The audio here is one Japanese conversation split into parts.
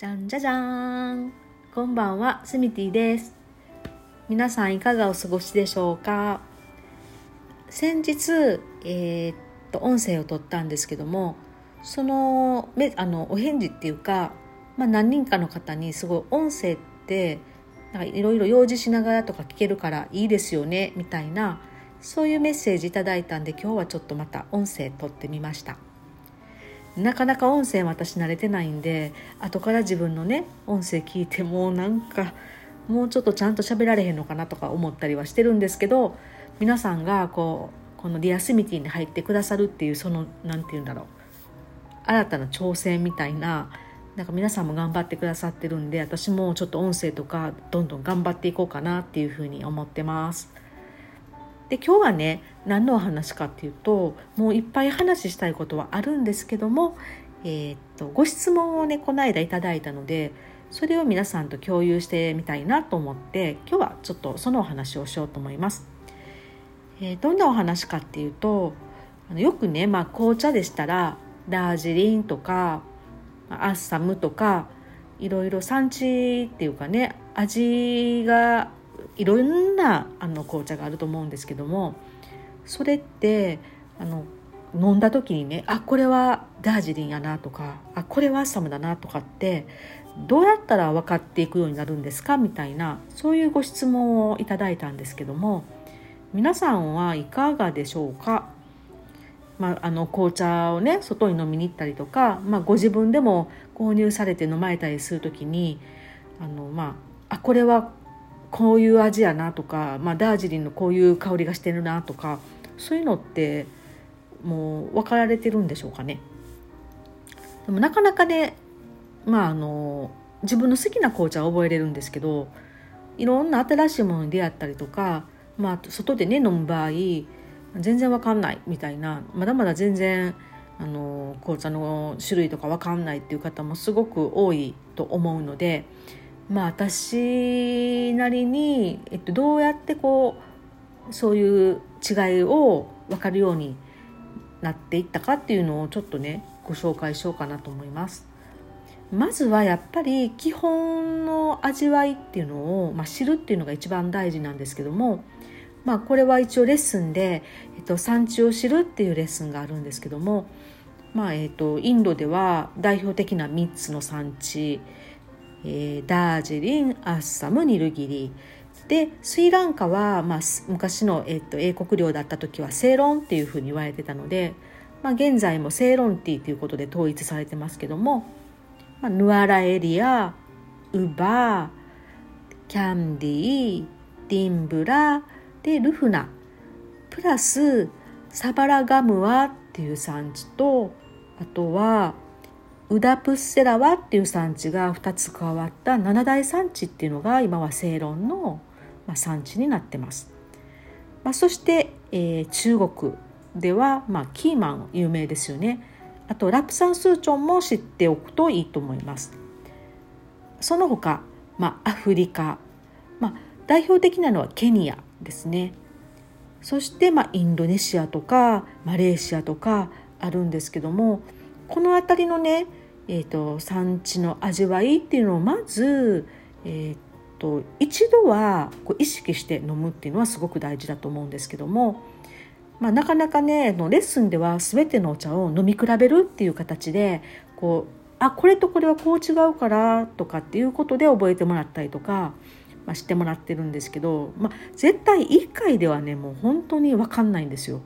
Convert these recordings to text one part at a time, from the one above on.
じゃんじゃじゃーん。こんばんはスミティです。皆さんいかがお過ごしでしょうか？先日えー、っと音声を取ったんですけどもそのめあのお返事っていうか、まあ、何人かの方にすごい音声っていろいろ用事しながらとか聞けるからいいですよねみたいなそういうメッセージいただいたんで今日はちょっとまた音声取ってみました。なかなか音声私慣れてないんで後から自分のね音声聞いてもうなんかもうちょっとちゃんと喋られへんのかなとか思ったりはしてるんですけど皆さんがこうこのディアスミティに入ってくださるっていうその何て言うんだろう新たな挑戦みたいななんか皆さんも頑張ってくださってるんで私もちょっと音声とかどんどん頑張っていこうかなっていうふうに思ってます。で今日はね何のお話かっていうともういっぱい話したいことはあるんですけども、えー、っとご質問をねこの間いただいたのでそれを皆さんと共有してみたいなと思って今日はちょっとそのお話をしようと思います。えー、どんなお話かっていうとあのよくね、まあ、紅茶でしたらダージリンとかアッサムとかいろいろ産地っていうかね味がいろんなあの紅茶があると思うんですけどもそれってあの飲んだ時にねあこれはダージリンやなとかあこれはアッサムだなとかってどうやったら分かっていくようになるんですか？みたいなそういうご質問をいただいたんですけども皆さんはいかがでしょうか、まあ、あの紅茶をね外に飲みに行ったりとか、まあ、ご自分でも購入されて飲まれたりする時にあの、まあ、あこれはこういう味やなとか、まあ、ダージリンのこういう香りがしてるなとかそういうのってもう分かられてるんでしょうかね。でもなかなかねまああの自分の好きな紅茶は覚えれるんですけどいろんな新しいものに出会ったりとか、まあ、外でね飲む場合全然わかんないみたいなまだまだ全然あの紅茶の種類とかわかんないっていう方もすごく多いと思うのでまあ私なりに、えっと、どうやってこうそういう違いを分かるようになっていったかっていうのをちょっとねご紹介しようかなと思います。まずはやっぱり基本の味わいっていうのを、まあ、知るっていうのが一番大事なんですけども、まあ、これは一応レッスンで、えっと、産地を知るっていうレッスンがあるんですけども、まあえっと、インドでは代表的な3つの産地えー、ダージリンアッサムニルギリ。でスリランカは、まあ、昔の、えーと、英国領だった時はセイロンっていうふうに言われてたので、まあ、現在もセイロンティーということで統一されてますけども、まあ、ヌアラエリアウバーキャンディーディンブラでルフナ。プラスサバラガムワっていう産地とあとはウダプッセラワっていう産地が2つ加わった七大産地っていうのが今はセイロンの産地になってます。まあ、そして、えー、中国では、まあ、キーマン有名ですよね。あとラプサンスーチョンも知っておくといいと思います。その他、まあ、アフリカ、まあ、代表的なのはケニアですね。そして、まあ、インドネシアとかマレーシアとかあるんですけどもこの辺りのねえーと、産地の味わいっていうのをまず、えーと、一度はこう意識して飲むっていうのはすごく大事だと思うんですけども、まあ、なかなかねのレッスンでは全てのお茶を飲み比べるっていう形でこうあこれとこれはこう違うからとかっていうことで覚えてもらったりとか、まあ、知ってもらってるんですけど、まあ、絶対1回ではねもう本当に分かんないんですよ。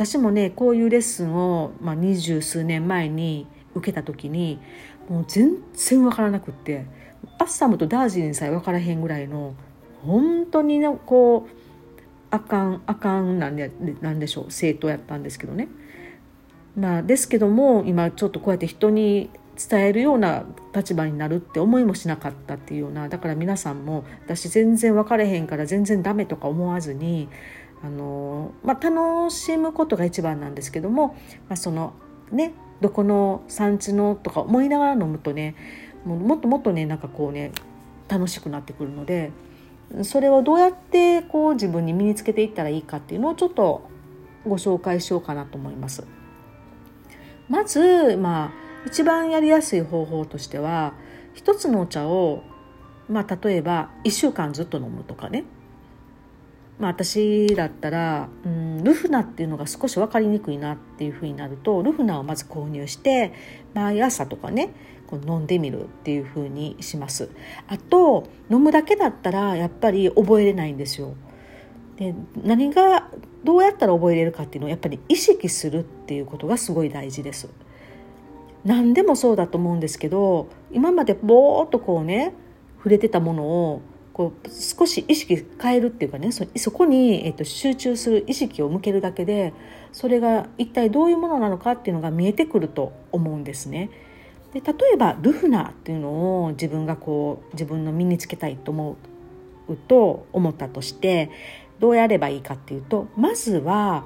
私もねこういうレッスンを、まあ、二十数年前に受けた時にもう全然分からなくってアッサムとダージリンさえ分からへんぐらいの本当にねこうあかんあかんなんでなんでしょう生徒やったんですけどね。まあ、ですけども今ちょっとこうやって人に伝えるような立場になるって思いもしなかったっていうようなだから皆さんも私全然分かれへんから全然ダメとか思わずにあの、まあ、楽しむことが一番なんですけども、まあ、そのねどこの産地のとか思いながら飲むとねももっともっとねなんかこうね楽しくなってくるのでそれをどうやってこう自分に身につけていったらいいかっていうのをちょっとご紹介しようかなと思います。まず、まあ、一番やりやすい方法としては一つのお茶を、まあ、例えば1週間ずっと飲むとかねまあ、私だったら、うん、ルフナっていうのが少し分かりにくいなっていうふうになるとルフナをまず購入して毎朝とかねこう飲んでみるっていうふうにします。あと飲むだけだったらやっぱり覚えれないんですよ。で何がどうやったら覚えれるかっていうのをやっぱり意識するっていうことがすごい大事です。何でもそうだと思うんですけど今までぼーっとこうね触れてたものをこう少し意識変えるっていうかねそこに、えっと、集中する意識を向けるだけでそれが一体どういうものなのかっていうのが見えてくると思うんですね。で例えばルフナっていうのを自分がこう自分の身につけたいと思うと思ったとしてどうやればいいかっていうとまずは、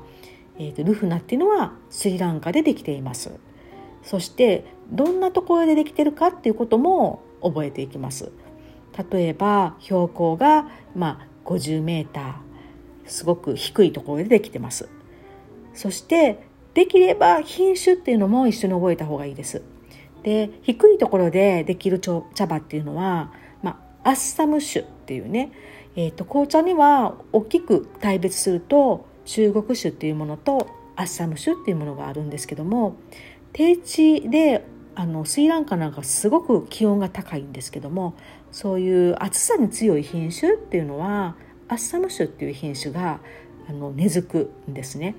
えーと、とルフナっていうのはスリランカでできています。そしてどんなところでできてるかっていうことも覚えていきます。例えば標高が、まあ、50メーターすごく低いところでできてます。そしてできれば品種っていうのも一緒に覚えた方がいいです。で低いところでできる茶葉っていうのは、まあ、アッサム種っていうね、えーと、紅茶には大きく大別すると中国種っていうものとアッサム種っていうものがあるんですけども低地であのスリランカなんかすごく気温が高いんですけどもそういう暑さに強い品種っていうのはアッサム種っていう品種があの根付くんですね。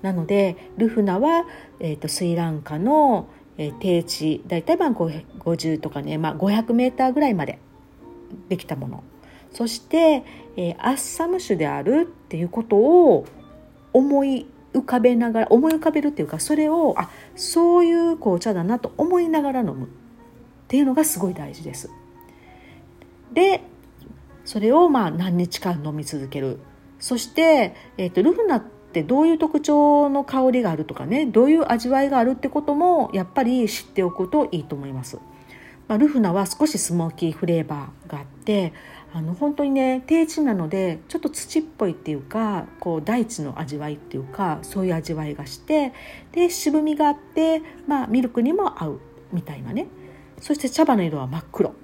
なのでルフナは、えーと、スリランカの、えー、低地大体まあ50とかね、まあ、500メーターぐらいまでできたものそして、えー、アッサム種であるっていうことを思い浮かべながら思い浮かべるっていうかそれをあそういう紅茶だなと思いながら飲むっていうのがすごい大事です。でそれをまあ何日間飲み続けるそして、えーと、ルフナってどういう特徴の香りがあるとかねどういう味わいがあるってこともやっぱり知っておくといいと思います。まあ、ルフナは少しスモーキーフレーバーがあってあの本当にね低地なのでちょっと土っぽいっていうかこう大地の味わいっていうかそういう味わいがしてで渋みがあって、まあ、ミルクにも合うみたいなねそして茶葉の色は真っ黒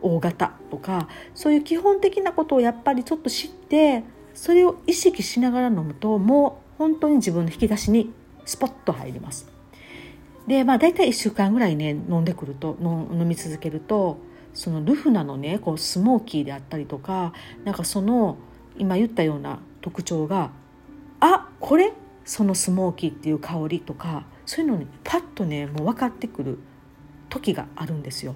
大型とかそういう基本的なことをやっぱりちょっと知ってそれを意識しながら飲むともう本当に自分の引き出しにスポッと入ります。でまあ大体1週間ぐらいね飲んでくると飲み続けるとそのルフナのねこうスモーキーであったりとかなんかその今言ったような特徴があこれ？そのスモーキーっていう香りとかそういうのにパッとねもう分かってくる時があるんですよ。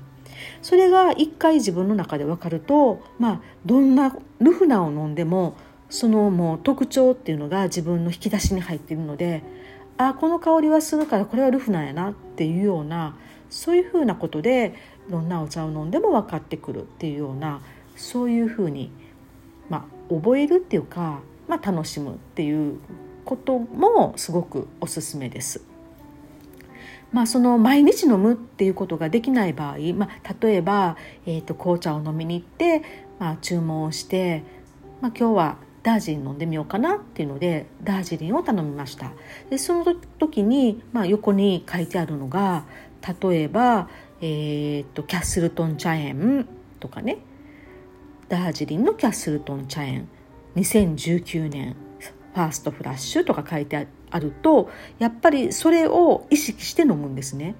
それが一回自分の中で分かると、まあ、どんなルフナを飲んでもそのもう特徴っていうのが自分の引き出しに入っているのであこの香りはするからこれはルフナやなっていうようなそういうふうなことでどんなお茶を飲んでも分かってくるっていうようなそういうふうに、まあ、覚えるっていうか、まあ、楽しむっていうこともすごくおすすめです。まあ、その毎日飲むっていうことができない場合、まあ、例えば、えー、と紅茶を飲みに行って、まあ、注文をして、まあ、今日はダージリン飲んでみようかなっていうのでダージリンを頼みました。でその時に、まあ、横に書いてあるのが例えば、えーと、キャッスルトン茶園とかね。ダージリンのキャッスルトン茶園。2019年ファーストフラッシュとか書いてあるとやっぱりそれを意識して飲むんですね。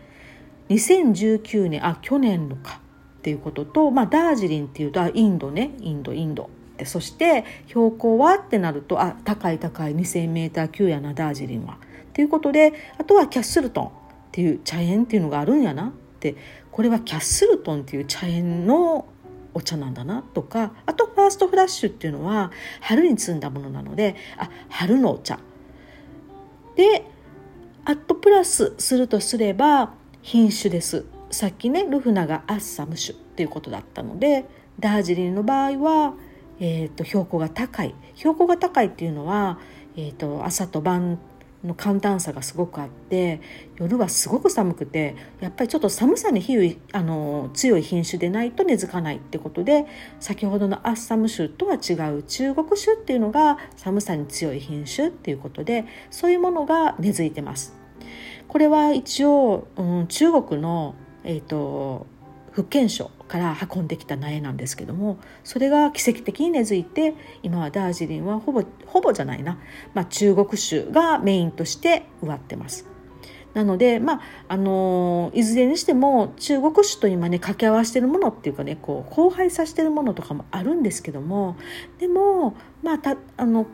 2019年あ去年のかっていうことと、まあ、ダージリンっていうとインドね。インドインド。でそして標高は？ってなるとあ高い高い 2,000m 級やなダージリンは。ということであとはキャッスルトンっていう茶園っていうのがあるんやな。ってこれはキャッスルトンっていう茶園のお茶なんだなとかあとファーストフラッシュっていうのは春に摘んだものなのであ春のお茶。でアットプラスするとすれば品種です。さっきねルフナがアッサム種っていうことだったのでダージリンの場合は、えーと、標高が高い標高が高いっていうのは、えーと朝と晩の寒暖差がすごくあって夜はすごく寒くてやっぱりちょっと寒さに比いあの強い品種でないと根付かないってことで先ほどのアッサム種とは違う中国種っていうのが寒さに強い品種っていうことでそういうものが根付いてます。これは一応、うん、中国の、えーと、福建省から運んできた苗なんですけどもそれが奇跡的に根付いて今はダージリンはほぼほぼじゃないな、まあ、中国種がメインとして植わってます。なので、まあ、あのいずれにしても中国種と今ね掛け合わせてるものっていうかねこう交配させてるものとかもあるんですけどもでもまあたあの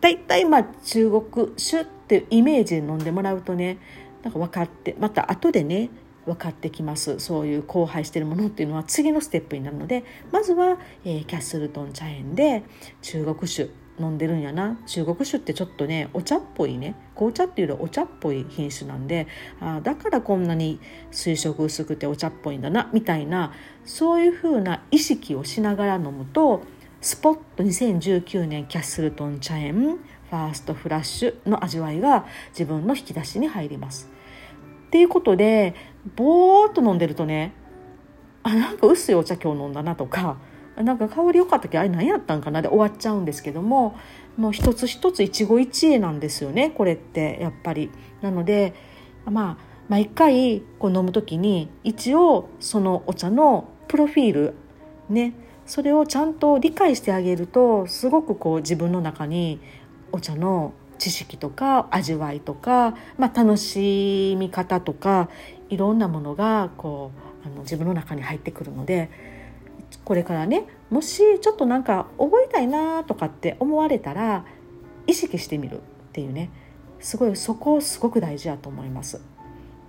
大体まあ中国種っていうイメージで飲んでもらうとねなんか分かってまた後でね分かってきます。そういう交配してるものっていうのは次のステップになるのでまずは、えー、キャッスルトン茶園で中国酒飲んでるんやな。中国酒ってちょっとねお茶っぽいね。紅茶っていうよりお茶っぽい品種なんであだからこんなに水色薄くてお茶っぽいんだなみたいなそういうふうな意識をしながら飲むとスポット2019年キャッスルトン茶園ファーストフラッシュの味わいが自分の引き出しに入ります。っていうことでぼーっと飲んでるとねあなんか薄いお茶今日飲んだなとかなんか香り良かったっけあれ何やったんかなで終わっちゃうんですけどももう一つ一つ一期一会なんですよねこれってやっぱり。なのでまあ毎回こう飲む時に一応そのお茶のプロフィールねそれをちゃんと理解してあげるとすごくこう自分の中にお茶の知識とか味わいとか、まあ、楽しみ方とかいろんなものがこうあの自分の中に入ってくるのでこれからねもしちょっとなんか覚えたいなとかって思われたら意識してみるっていうねすごいそこすごく大事だと思います。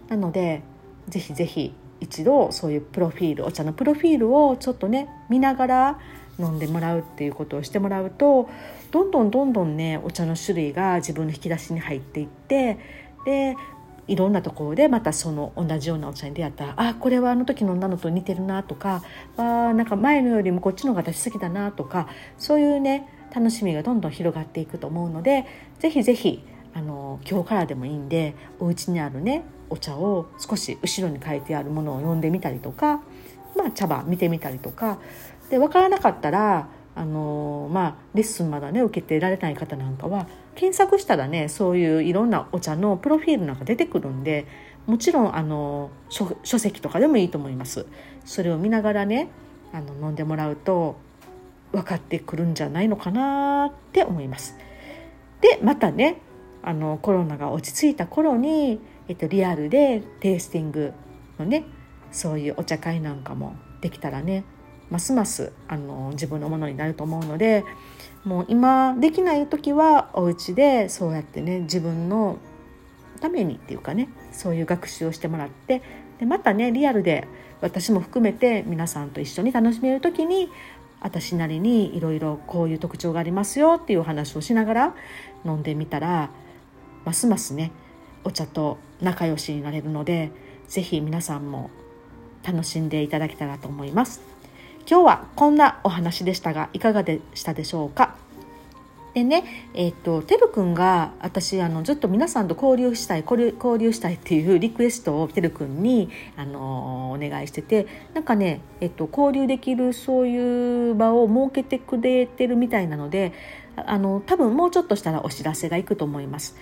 なのでぜひぜひ一度そういうプロフィールお茶のプロフィールをちょっとね見ながら飲んでもらうっていうことをしてもらうとどんどんどんどんねお茶の種類が自分の引き出しに入っていってでいろんなところでまたその同じようなお茶に出会ったらあこれはあの時飲んだのと似てるなとかあなんか前のよりもこっちの方が私好きだなとかそういうね楽しみがどんどん広がっていくと思うのでぜひぜひあの今日からでもいいんでお家にあるねお茶を少し後ろに書いてあるものを読んでみたりとか、まあ、茶葉見てみたりとかで分からなかったらあのまあ、レッスンまだね受けてられない方なんかは検索したらねそういういろんなお茶のプロフィールなんか出てくるんでもちろんあの書書籍とかでもいいと思います。それを見ながらねあの飲んでもらうと分かってくるんじゃないのかなって思います。でまたねあのコロナが落ち着いた頃に、えっと、リアルでテイスティングのねそういうお茶会なんかもできたらねますますあの自分のものになると思うのでもう今できない時はお家でそうやってね自分のためにっていうかねそういう学習をしてもらってでまたねリアルで私も含めて皆さんと一緒に楽しめる時に私なりにいろいろこういう特徴がありますよっていうお話をしながら飲んでみたらますますねお茶と仲良しになれるので是非皆さんも楽しんでいただけたらと思います。今日はこんなお話でしたがいかがでしたでしょうか？でね、えっ、ー、と、てるくんが、私、あの、ずっと皆さんと交流したい、交流、交流したいっていうリクエストをてるくんに、あの、お願いしてて、なんかね、えっ、ー、と、交流できるそういう場を設けてくれてるみたいなので、あの、多分もうちょっとしたらお知らせがいくと思います。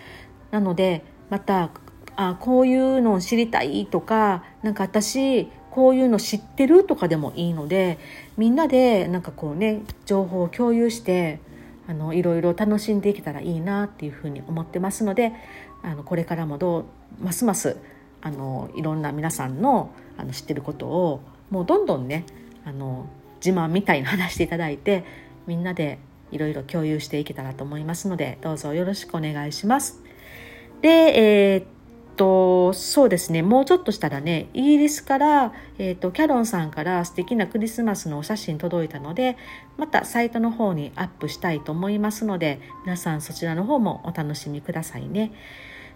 なので、また、あ、こういうのを知りたいとか、なんか私、こういうの知ってるとかでもいいのでみんなでなんかこうね情報を共有してあのいろいろ楽しんでいけたらいいなっていうふうに思ってますのであのこれからもどうますますあのいろんな皆さんのあの知ってることをもうどんどんねあの自慢みたいに話していただいてみんなでいろいろ共有していけたらと思いますのでどうぞよろしくお願いします。で、えー、とそうですね。もうちょっとしたらねイギリスから、えーと、キャロンさんから素敵なクリスマスのお写真届いたのでまたサイトの方にアップしたいと思いますので皆さんそちらの方もお楽しみくださいね。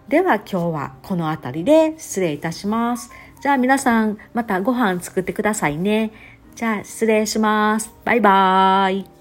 では今日はこの辺りで失礼いたします。じゃあ皆さんまたご飯作ってくださいね。じゃあ失礼します。バイバーイ。